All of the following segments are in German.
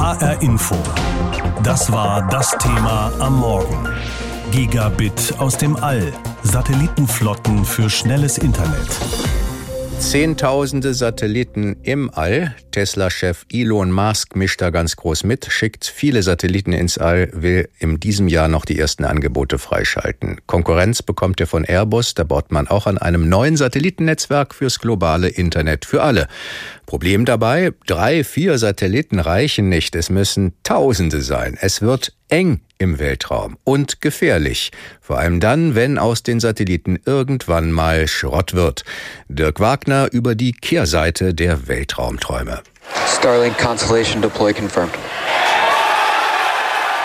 HR Info. Das war das Thema am Morgen. Gigabit aus dem All. Satellitenflotten für schnelles Internet. Zehntausende Satelliten im All. Tesla-Chef Elon Musk mischt da ganz groß mit, schickt viele Satelliten ins All, will in diesem Jahr noch die ersten Angebote freischalten. Konkurrenz bekommt er von Airbus, da baut man auch an einem neuen Satellitennetzwerk fürs globale Internet für alle. Problem dabei, drei, vier Satelliten reichen nicht, es müssen Tausende sein. Es wird eng im Weltraum und gefährlich, vor allem dann, wenn aus den Satelliten irgendwann mal Schrott wird. Dirk Wagner über die Kehrseite der Weltraumträume. Starlink Constellation Deploy confirmed.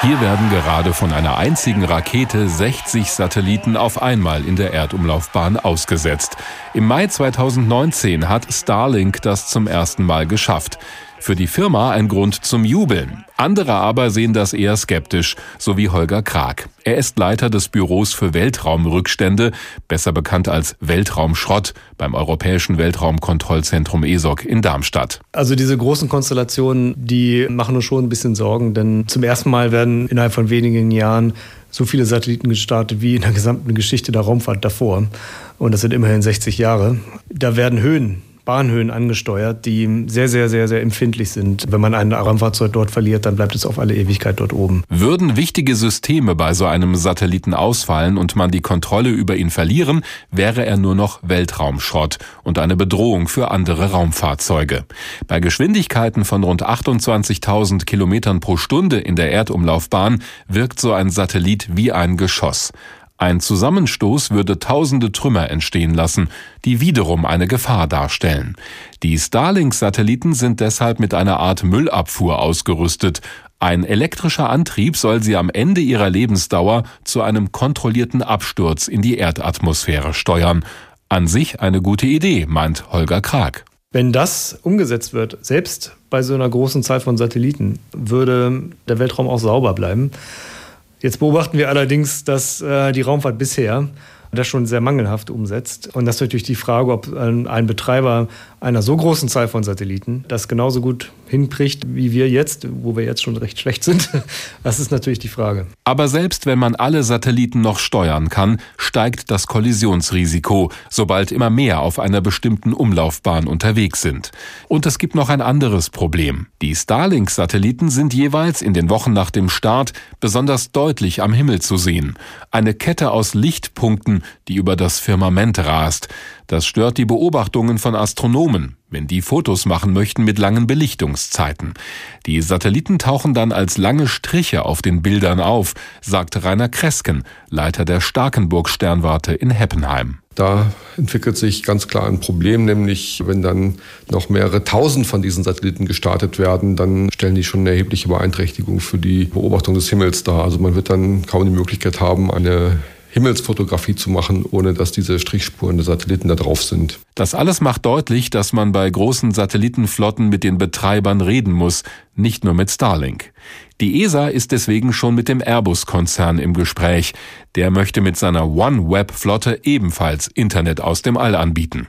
Hier werden gerade von einer einzigen Rakete 60 Satelliten auf einmal in der Erdumlaufbahn ausgesetzt. Im Mai 2019 hat Starlink das zum ersten Mal geschafft. Für die Firma ein Grund zum Jubeln. Andere aber sehen das eher skeptisch, so wie Holger Krag. Er ist Leiter des Büros für Weltraumrückstände, besser bekannt als Weltraumschrott beim Europäischen Weltraumkontrollzentrum ESOC in Darmstadt. Also diese großen Konstellationen, die machen uns schon ein bisschen Sorgen, denn zum ersten Mal werden innerhalb von wenigen Jahren so viele Satelliten gestartet wie in der gesamten Geschichte der Raumfahrt davor. Und das sind immerhin 60 Jahre. Da werden Höhen Bahnhöhen angesteuert, die sehr, sehr, sehr, sehr empfindlich sind. Wenn man ein Raumfahrzeug dort verliert, dann bleibt es auf alle Ewigkeit dort oben. Würden wichtige Systeme bei so einem Satelliten ausfallen und man die Kontrolle über ihn verlieren, wäre er nur noch Weltraumschrott und eine Bedrohung für andere Raumfahrzeuge. Bei Geschwindigkeiten von rund 28.000 Kilometern pro Stunde in der Erdumlaufbahn wirkt so ein Satellit wie ein Geschoss. Ein Zusammenstoß würde tausende Trümmer entstehen lassen, die wiederum eine Gefahr darstellen. Die Starlink-Satelliten sind deshalb mit einer Art Müllabfuhr ausgerüstet. Ein elektrischer Antrieb soll sie am Ende ihrer Lebensdauer zu einem kontrollierten Absturz in die Erdatmosphäre steuern. An sich eine gute Idee, meint Holger Krag. Wenn das umgesetzt wird, selbst bei so einer großen Zahl von Satelliten, würde der Weltraum auch sauber bleiben. Jetzt beobachten wir allerdings, dass äh, die Raumfahrt bisher das schon sehr mangelhaft umsetzt. Und das ist natürlich die Frage, ob ein Betreiber einer so großen Zahl von Satelliten das genauso gut hinkriegt wie wir jetzt, wo wir jetzt schon recht schlecht sind. Das ist natürlich die Frage. Aber selbst wenn man alle Satelliten noch steuern kann, steigt das Kollisionsrisiko, sobald immer mehr auf einer bestimmten Umlaufbahn unterwegs sind. Und es gibt noch ein anderes Problem. Die Starlink-Satelliten sind jeweils in den Wochen nach dem Start besonders deutlich am Himmel zu sehen. Eine Kette aus Lichtpunkten, die über das Firmament rast. Das stört die Beobachtungen von Astronomen, wenn die Fotos machen möchten mit langen Belichtungszeiten. Die Satelliten tauchen dann als lange Striche auf den Bildern auf, sagt Rainer Kresken, Leiter der Starkenburg Sternwarte in Heppenheim. Da entwickelt sich ganz klar ein Problem, nämlich wenn dann noch mehrere tausend von diesen Satelliten gestartet werden, dann stellen die schon eine erhebliche Beeinträchtigung für die Beobachtung des Himmels dar. Also man wird dann kaum die Möglichkeit haben, eine Himmelsfotografie zu machen, ohne dass diese Strichspuren der Satelliten da drauf sind. Das alles macht deutlich, dass man bei großen Satellitenflotten mit den Betreibern reden muss, nicht nur mit Starlink. Die ESA ist deswegen schon mit dem Airbus-Konzern im Gespräch. Der möchte mit seiner OneWeb-Flotte ebenfalls Internet aus dem All anbieten.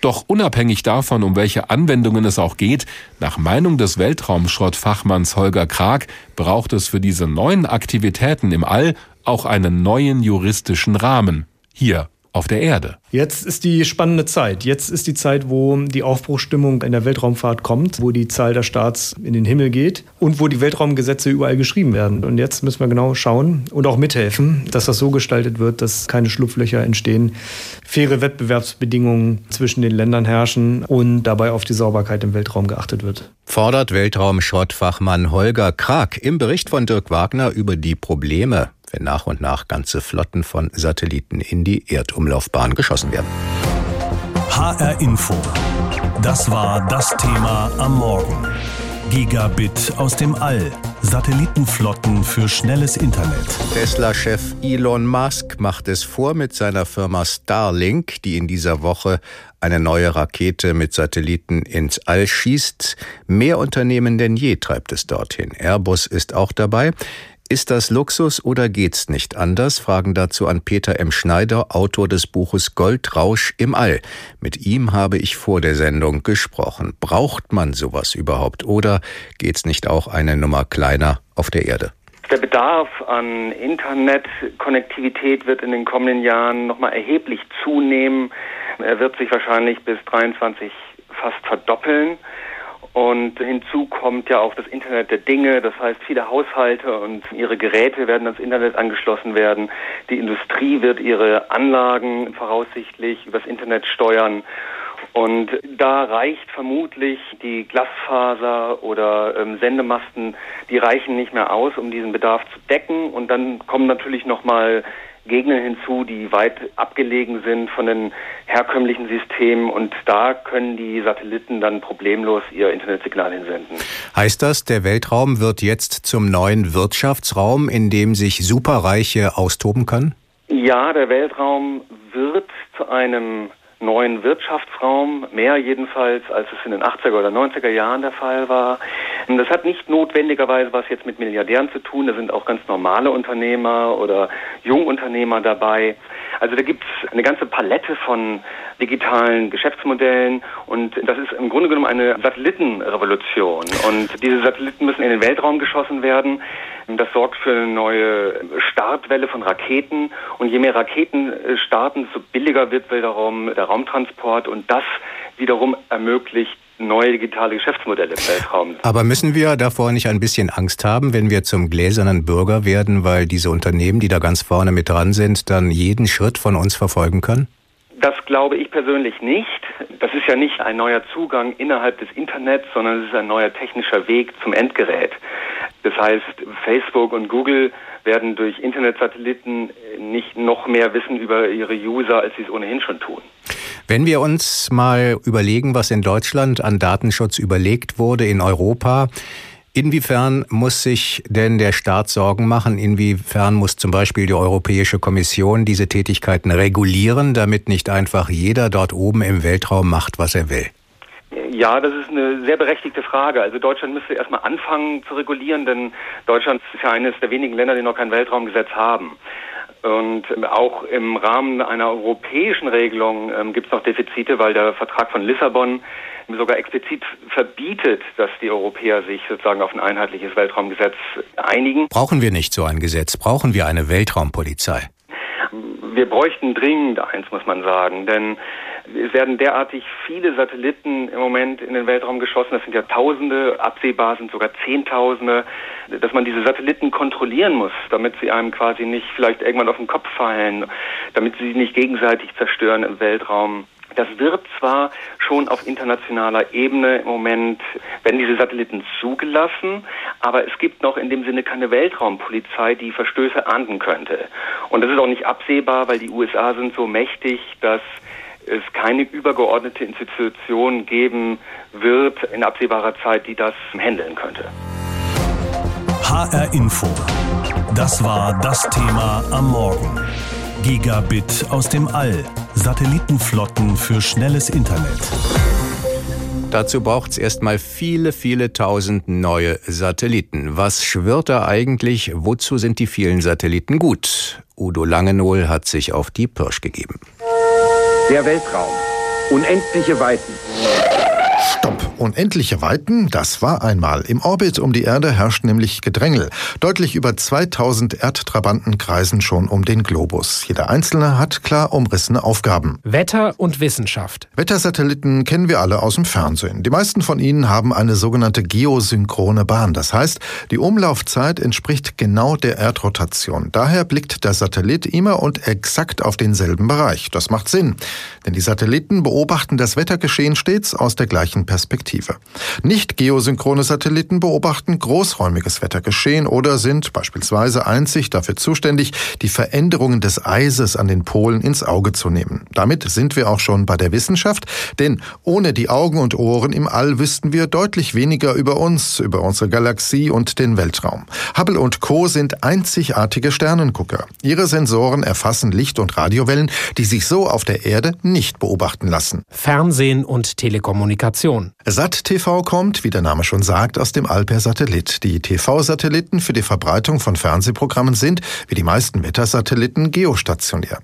Doch unabhängig davon, um welche Anwendungen es auch geht, nach Meinung des Weltraumschrottfachmanns Holger Krag braucht es für diese neuen Aktivitäten im All auch einen neuen juristischen Rahmen. Hier auf der Erde. Jetzt ist die spannende Zeit. Jetzt ist die Zeit, wo die Aufbruchstimmung in der Weltraumfahrt kommt, wo die Zahl der Starts in den Himmel geht und wo die Weltraumgesetze überall geschrieben werden. Und jetzt müssen wir genau schauen und auch mithelfen, dass das so gestaltet wird, dass keine Schlupflöcher entstehen, faire Wettbewerbsbedingungen zwischen den Ländern herrschen und dabei auf die Sauberkeit im Weltraum geachtet wird. Fordert Weltraumschrottfachmann Holger Krag im Bericht von Dirk Wagner über die Probleme wenn nach und nach ganze Flotten von Satelliten in die Erdumlaufbahn geschossen werden. HR Info. Das war das Thema am Morgen. Gigabit aus dem All. Satellitenflotten für schnelles Internet. Tesla-Chef Elon Musk macht es vor mit seiner Firma Starlink, die in dieser Woche eine neue Rakete mit Satelliten ins All schießt. Mehr Unternehmen denn je treibt es dorthin. Airbus ist auch dabei. Ist das Luxus oder geht's nicht anders? Fragen dazu an Peter M. Schneider, Autor des Buches Goldrausch im All. Mit ihm habe ich vor der Sendung gesprochen. Braucht man sowas überhaupt oder geht's nicht auch eine Nummer kleiner auf der Erde? Der Bedarf an Internetkonnektivität wird in den kommenden Jahren nochmal erheblich zunehmen. Er wird sich wahrscheinlich bis 23 fast verdoppeln. Und hinzu kommt ja auch das Internet der Dinge. Das heißt, viele Haushalte und ihre Geräte werden ans Internet angeschlossen werden. Die Industrie wird ihre Anlagen voraussichtlich übers Internet steuern. Und da reicht vermutlich die Glasfaser oder ähm, Sendemasten, die reichen nicht mehr aus, um diesen Bedarf zu decken. Und dann kommen natürlich nochmal Gegenden hinzu, die weit abgelegen sind von den herkömmlichen Systemen und da können die Satelliten dann problemlos ihr Internetsignal hinsenden. Heißt das, der Weltraum wird jetzt zum neuen Wirtschaftsraum, in dem sich Superreiche austoben können? Ja, der Weltraum wird zu einem neuen Wirtschaftsraum, mehr jedenfalls, als es in den 80er oder 90er Jahren der Fall war. Das hat nicht notwendigerweise was jetzt mit Milliardären zu tun, da sind auch ganz normale Unternehmer oder Jungunternehmer dabei. Also da gibt es eine ganze Palette von digitalen Geschäftsmodellen und das ist im Grunde genommen eine Satellitenrevolution und diese Satelliten müssen in den Weltraum geschossen werden. Das sorgt für eine neue Startwelle von Raketen und je mehr Raketen äh, starten, desto billiger wird wiederum der Raumtransport und das wiederum ermöglicht neue digitale Geschäftsmodelle im Weltraum. Aber müssen wir davor nicht ein bisschen Angst haben, wenn wir zum gläsernen Bürger werden, weil diese Unternehmen, die da ganz vorne mit dran sind, dann jeden Schritt von uns verfolgen können? Das glaube ich persönlich nicht. Das ist ja nicht ein neuer Zugang innerhalb des Internets, sondern es ist ein neuer technischer Weg zum Endgerät. Das heißt, Facebook und Google werden durch Internetsatelliten nicht noch mehr wissen über ihre User, als sie es ohnehin schon tun. Wenn wir uns mal überlegen, was in Deutschland an Datenschutz überlegt wurde, in Europa, Inwiefern muss sich denn der Staat Sorgen machen? Inwiefern muss zum Beispiel die Europäische Kommission diese Tätigkeiten regulieren, damit nicht einfach jeder dort oben im Weltraum macht, was er will? Ja, das ist eine sehr berechtigte Frage. Also Deutschland müsste erstmal anfangen zu regulieren, denn Deutschland ist ja eines der wenigen Länder, die noch kein Weltraumgesetz haben. Und auch im Rahmen einer europäischen Regelung ähm, gibt es noch Defizite, weil der Vertrag von Lissabon sogar explizit verbietet, dass die Europäer sich sozusagen auf ein einheitliches Weltraumgesetz einigen. Brauchen wir nicht so ein Gesetz? Brauchen wir eine Weltraumpolizei? Wir bräuchten dringend eins, muss man sagen, denn werden derartig viele Satelliten im Moment in den Weltraum geschossen. Das sind ja Tausende, absehbar sind sogar Zehntausende, dass man diese Satelliten kontrollieren muss, damit sie einem quasi nicht vielleicht irgendwann auf den Kopf fallen, damit sie sich nicht gegenseitig zerstören im Weltraum. Das wird zwar schon auf internationaler Ebene im Moment, werden diese Satelliten zugelassen, aber es gibt noch in dem Sinne keine Weltraumpolizei, die Verstöße ahnden könnte. Und das ist auch nicht absehbar, weil die USA sind so mächtig, dass es keine übergeordnete Institution geben wird in absehbarer Zeit, die das handeln könnte. HR Info. Das war das Thema am Morgen. Gigabit aus dem All. Satellitenflotten für schnelles Internet. Dazu braucht es erstmal viele, viele tausend neue Satelliten. Was schwirrt da eigentlich? Wozu sind die vielen Satelliten gut? Udo Langenohl hat sich auf die Pirsch gegeben. Der Weltraum. Unendliche Weiten. Stopp. Unendliche Weiten, das war einmal. Im Orbit um die Erde herrscht nämlich Gedrängel. Deutlich über 2000 Erdtrabanten kreisen schon um den Globus. Jeder einzelne hat klar umrissene Aufgaben. Wetter und Wissenschaft. Wettersatelliten kennen wir alle aus dem Fernsehen. Die meisten von ihnen haben eine sogenannte geosynchrone Bahn. Das heißt, die Umlaufzeit entspricht genau der Erdrotation. Daher blickt der Satellit immer und exakt auf denselben Bereich. Das macht Sinn. Denn die Satelliten beobachten das Wettergeschehen stets aus der gleichen Perspektive. Nicht geosynchrone Satelliten beobachten großräumiges Wettergeschehen oder sind beispielsweise einzig dafür zuständig, die Veränderungen des Eises an den Polen ins Auge zu nehmen. Damit sind wir auch schon bei der Wissenschaft, denn ohne die Augen und Ohren im All wüssten wir deutlich weniger über uns, über unsere Galaxie und den Weltraum. Hubble und Co. sind einzigartige Sternengucker. Ihre Sensoren erfassen Licht- und Radiowellen, die sich so auf der Erde nicht beobachten lassen. Fernsehen und Telekommunikation. Navigation. SAT-TV kommt, wie der Name schon sagt, aus dem All per Satellit. Die TV-Satelliten für die Verbreitung von Fernsehprogrammen sind, wie die meisten Wettersatelliten, geostationär.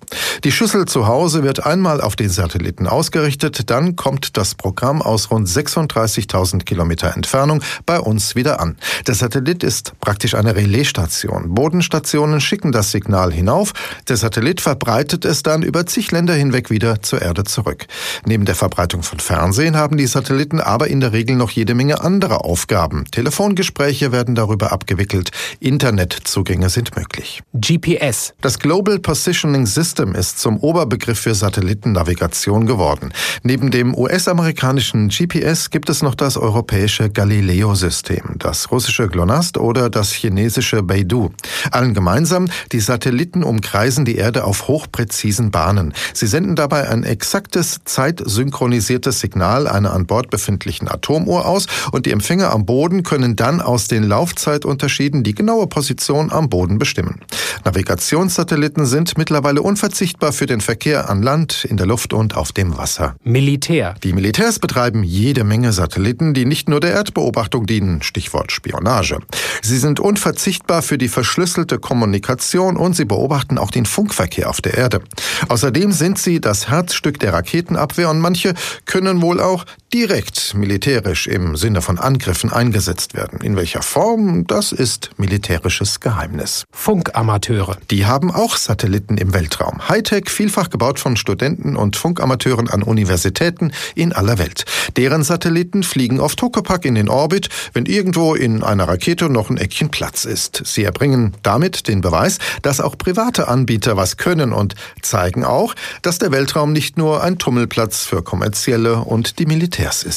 Die Schüssel zu Hause wird einmal auf den Satelliten ausgerichtet, dann kommt das Programm aus rund 36.000 Kilometer Entfernung bei uns wieder an. Der Satellit ist praktisch eine Relaisstation. Bodenstationen schicken das Signal hinauf, der Satellit verbreitet es dann über zig Länder hinweg wieder zur Erde zurück. Neben der Verbreitung von Fernsehen haben die Satelliten aber in der Regel noch jede Menge anderer Aufgaben. Telefongespräche werden darüber abgewickelt, Internetzugänge sind möglich. GPS. Das Global Positioning System ist zum Oberbegriff für Satellitennavigation geworden. Neben dem US-amerikanischen GPS gibt es noch das europäische Galileo-System, das russische GLONASS oder das chinesische Beidou. Allen gemeinsam, die Satelliten umkreisen die Erde auf hochpräzisen Bahnen. Sie senden dabei ein exaktes, zeitsynchronisiertes Signal einer an Bord befindlichen Atomuhr aus und die Empfänger am Boden können dann aus den Laufzeitunterschieden die genaue Position am Boden bestimmen. Navigationssatelliten sind mittlerweile unverzichtbar für den Verkehr an Land, in der Luft und auf dem Wasser. Militär. Die Militärs betreiben jede Menge Satelliten, die nicht nur der Erdbeobachtung dienen, Stichwort Spionage. Sie sind unverzichtbar für die verschlüsselte Kommunikation und sie beobachten auch den Funkverkehr auf der Erde. Außerdem sind sie das Herzstück der Raketenabwehr und manche können wohl auch direkt militärisch im Sinne von Angriffen eingesetzt werden. In welcher Form, das ist militärisches Geheimnis. Funkamateure. Die haben auch Satelliten im Weltraum. Hightech, vielfach gebaut von Studenten und Funkamateuren an Universitäten in aller Welt. Deren Satelliten fliegen auf Tokapak in den Orbit, wenn irgendwo in einer Rakete noch ein Eckchen Platz ist. Sie erbringen damit den Beweis, dass auch private Anbieter was können und zeigen auch, dass der Weltraum nicht nur ein Tummelplatz für kommerzielle und die Militärs ist.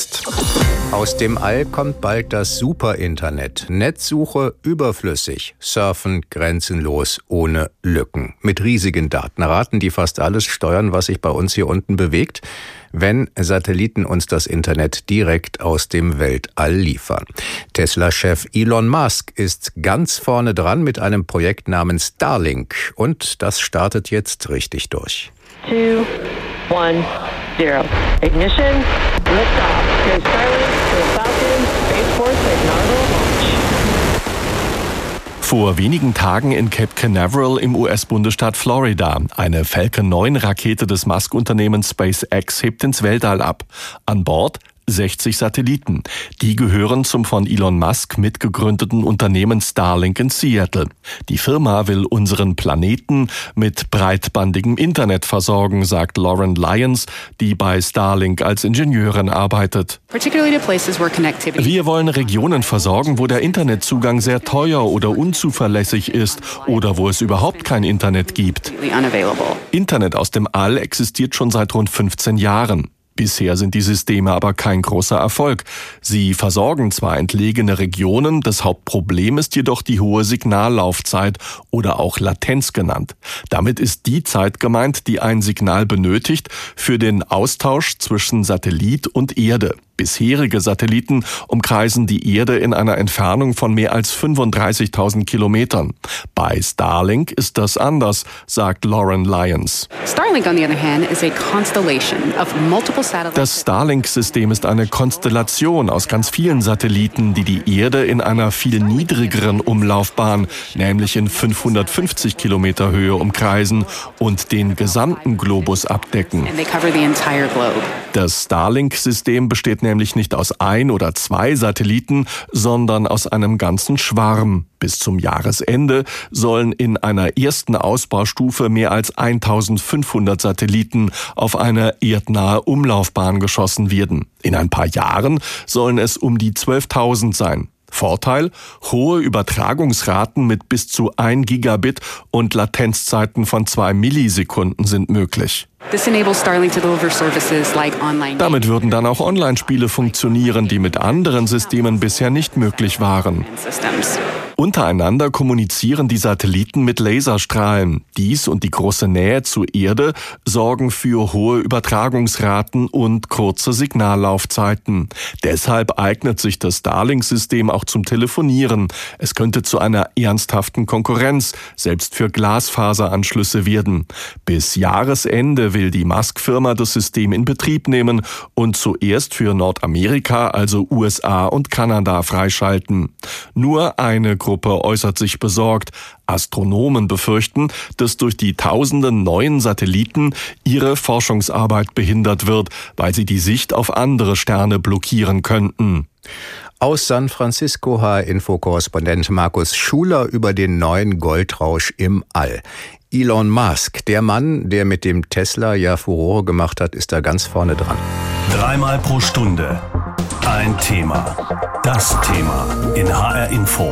Aus dem All kommt bald das Superinternet. Netzsuche überflüssig, Surfen grenzenlos, ohne Lücken. Mit riesigen Datenraten, die fast alles steuern, was sich bei uns hier unten bewegt, wenn Satelliten uns das Internet direkt aus dem Weltall liefern. Tesla-Chef Elon Musk ist ganz vorne dran mit einem Projekt namens Starlink und das startet jetzt richtig durch. Two, one, zero. Ignition, liftoff. Go Starlink to the Falcon, Space Force inaugural launch. Vor wenigen Tagen in Cape Canaveral im US-Bundesstaat Florida. Eine Falcon 9 Rakete des Musk-Unternehmens SpaceX hebt ins Weltall ab. An Bord 60 Satelliten. Die gehören zum von Elon Musk mitgegründeten Unternehmen Starlink in Seattle. Die Firma will unseren Planeten mit breitbandigem Internet versorgen, sagt Lauren Lyons, die bei Starlink als Ingenieurin arbeitet. Wir wollen Regionen versorgen, wo der Internetzugang sehr teuer oder unzuverlässig ist oder wo es überhaupt kein Internet gibt. Internet aus dem All existiert schon seit rund 15 Jahren. Bisher sind die Systeme aber kein großer Erfolg. Sie versorgen zwar entlegene Regionen, das Hauptproblem ist jedoch die hohe Signallaufzeit oder auch Latenz genannt. Damit ist die Zeit gemeint, die ein Signal benötigt für den Austausch zwischen Satellit und Erde. Bisherige Satelliten umkreisen die Erde in einer Entfernung von mehr als 35.000 Kilometern. Bei Starlink ist das anders, sagt Lauren Lyons. Starlink, on the other hand, is a constellation of multiple. Das Starlink-System ist eine Konstellation aus ganz vielen Satelliten, die die Erde in einer viel niedrigeren Umlaufbahn, nämlich in 550 Kilometer Höhe umkreisen und den gesamten Globus abdecken. Das Starlink-System besteht nämlich nicht aus ein oder zwei Satelliten, sondern aus einem ganzen Schwarm. Bis zum Jahresende sollen in einer ersten Ausbaustufe mehr als 1500 Satelliten auf eine erdnahe Umlaufbahn geschossen werden. In ein paar Jahren sollen es um die 12.000 sein. Vorteil, hohe Übertragungsraten mit bis zu 1 Gigabit und Latenzzeiten von 2 Millisekunden sind möglich. Damit würden dann auch Online-Spiele funktionieren, die mit anderen Systemen bisher nicht möglich waren. Untereinander kommunizieren die Satelliten mit Laserstrahlen. Dies und die große Nähe zur Erde sorgen für hohe Übertragungsraten und kurze Signallaufzeiten. Deshalb eignet sich das Starlink-System auch zum Telefonieren. Es könnte zu einer ernsthaften Konkurrenz, selbst für Glasfaseranschlüsse werden. Bis Jahresende will die Musk-Firma das System in Betrieb nehmen und zuerst für Nordamerika, also USA und Kanada freischalten. Nur eine Gruppe äußert sich besorgt. Astronomen befürchten, dass durch die tausenden neuen Satelliten ihre Forschungsarbeit behindert wird, weil sie die Sicht auf andere Sterne blockieren könnten. Aus San Francisco HR-Info-Korrespondent Markus Schuler über den neuen Goldrausch im All. Elon Musk, der Mann, der mit dem Tesla ja Furore gemacht hat, ist da ganz vorne dran. Dreimal pro Stunde ein Thema. Das Thema in HR Info.